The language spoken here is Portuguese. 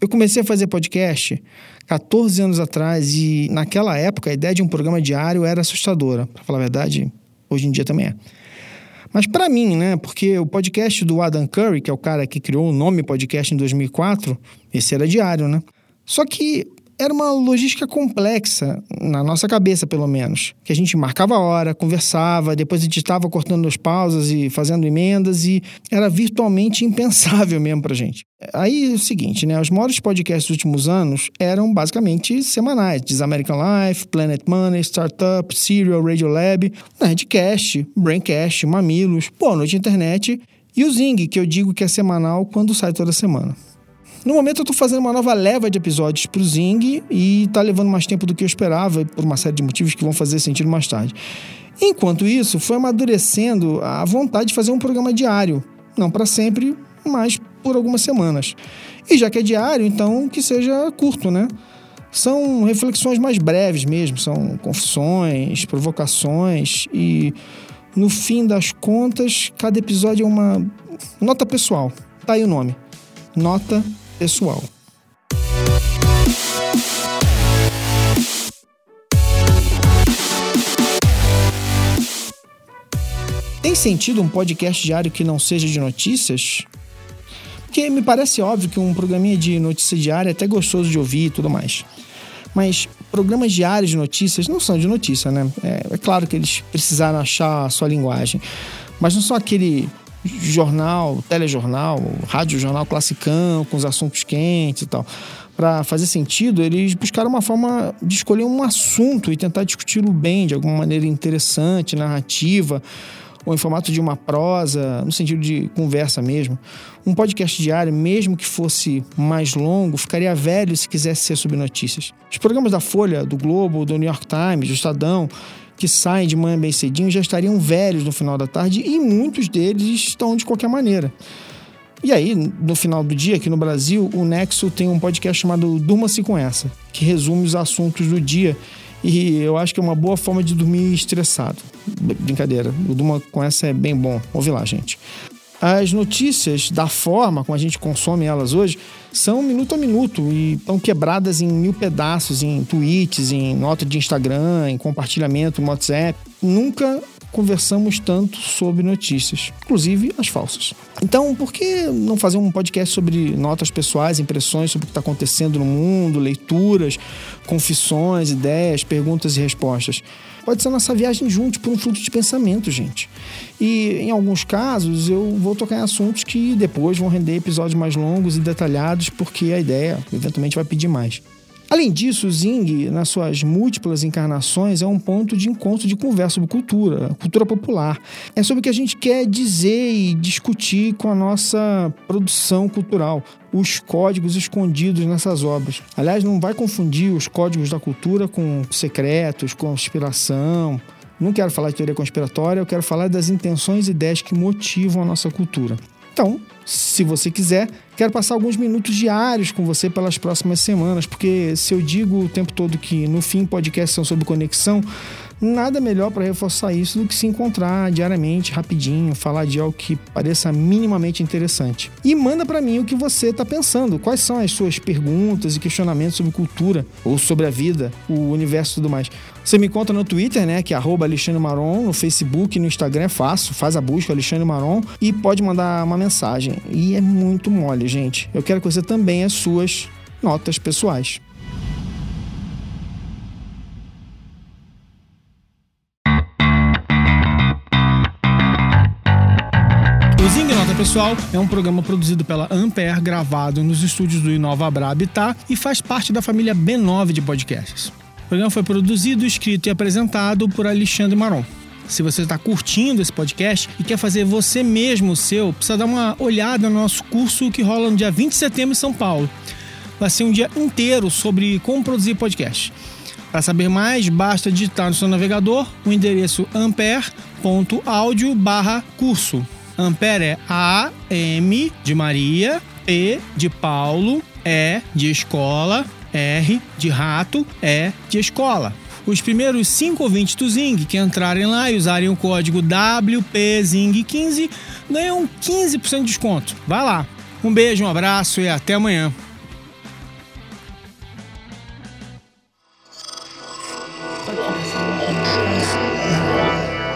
Eu comecei a fazer podcast 14 anos atrás e naquela época a ideia de um programa diário era assustadora. Para falar a verdade, hoje em dia também é. Mas para mim, né? Porque o podcast do Adam Curry, que é o cara que criou o nome podcast em 2004, esse era diário, né? Só que era uma logística complexa, na nossa cabeça pelo menos. Que a gente marcava a hora, conversava, depois editava cortando as pausas e fazendo emendas e era virtualmente impensável mesmo pra gente. Aí é o seguinte, né? Os maiores podcasts dos últimos anos eram basicamente semanais. Diz American Life, Planet Money, Startup, Serial, Radiolab, Nerdcast, Braincast, Mamilos, Boa Noite Internet e o Zing, que eu digo que é semanal quando sai toda semana. No momento eu tô fazendo uma nova leva de episódios pro Zing e tá levando mais tempo do que eu esperava, por uma série de motivos que vão fazer sentido mais tarde. Enquanto isso, foi amadurecendo a vontade de fazer um programa diário. Não para sempre, mas por algumas semanas. E já que é diário, então que seja curto, né? São reflexões mais breves mesmo, são confissões, provocações e no fim das contas, cada episódio é uma nota pessoal. Tá aí o nome. Nota pessoal. Tem sentido um podcast diário que não seja de notícias? Porque me parece óbvio que um programinha de notícia diária é até gostoso de ouvir e tudo mais. Mas programas diários de notícias não são de notícia, né? É, é claro que eles precisaram achar a sua linguagem. Mas não são aquele jornal, telejornal, rádio jornal classicão, com os assuntos quentes e tal. Para fazer sentido, eles buscaram uma forma de escolher um assunto e tentar discuti-lo bem, de alguma maneira interessante, narrativa, ou em formato de uma prosa, no sentido de conversa mesmo. Um podcast diário, mesmo que fosse mais longo, ficaria velho se quisesse ser sobre notícias. Os programas da Folha, do Globo, do New York Times, do Estadão, que saem de manhã bem cedinho já estariam velhos no final da tarde e muitos deles estão de qualquer maneira. E aí, no final do dia, aqui no Brasil, o Nexo tem um podcast chamado Durma-se com essa, que resume os assuntos do dia. E eu acho que é uma boa forma de dormir estressado. Brincadeira, o Durma com essa é bem bom. Ouve lá, gente. As notícias, da forma como a gente consome elas hoje, são minuto a minuto e estão quebradas em mil pedaços, em tweets, em nota de Instagram, em compartilhamento no WhatsApp. Nunca conversamos tanto sobre notícias, inclusive as falsas. Então, por que não fazer um podcast sobre notas pessoais, impressões sobre o que está acontecendo no mundo, leituras, confissões, ideias, perguntas e respostas? Pode ser nossa viagem juntos por um fluxo de pensamento, gente. E em alguns casos eu vou tocar em assuntos que depois vão render episódios mais longos e detalhados, porque a ideia eventualmente vai pedir mais. Além disso, o Zing, nas suas múltiplas encarnações, é um ponto de encontro de conversa sobre cultura, cultura popular. É sobre o que a gente quer dizer e discutir com a nossa produção cultural, os códigos escondidos nessas obras. Aliás, não vai confundir os códigos da cultura com secretos, conspiração. Não quero falar de teoria conspiratória, eu quero falar das intenções e ideias que motivam a nossa cultura. Então, se você quiser, quero passar alguns minutos diários com você pelas próximas semanas, porque se eu digo o tempo todo que no fim podcasts são sobre conexão, nada melhor para reforçar isso do que se encontrar diariamente, rapidinho, falar de algo que pareça minimamente interessante. E manda para mim o que você está pensando, quais são as suas perguntas e questionamentos sobre cultura ou sobre a vida, o universo e tudo mais. Você me encontra no Twitter, né, que é Alexandre Maron, no Facebook, no Instagram é fácil, faz a busca Alexandre Maron e pode mandar uma mensagem. E é muito mole, gente. Eu quero que você também as suas notas pessoais. Pessoal é um programa produzido pela Ampere, gravado nos estúdios do Inova Abra Habitat e faz parte da família B9 de podcasts. O programa foi produzido, escrito e apresentado por Alexandre Maron. Se você está curtindo esse podcast e quer fazer você mesmo o seu, precisa dar uma olhada no nosso curso que rola no dia 20 de setembro em São Paulo. Vai ser um dia inteiro sobre como produzir podcast. Para saber mais, basta digitar no seu navegador o endereço ampere.audio/curso. Ampere é A, M de Maria, P de Paulo, E de escola, R de rato, E de escola. Os primeiros cinco ouvintes do Zing que entrarem lá e usarem o código WPZing15 ganham 15% de desconto. Vai lá. Um beijo, um abraço e até amanhã.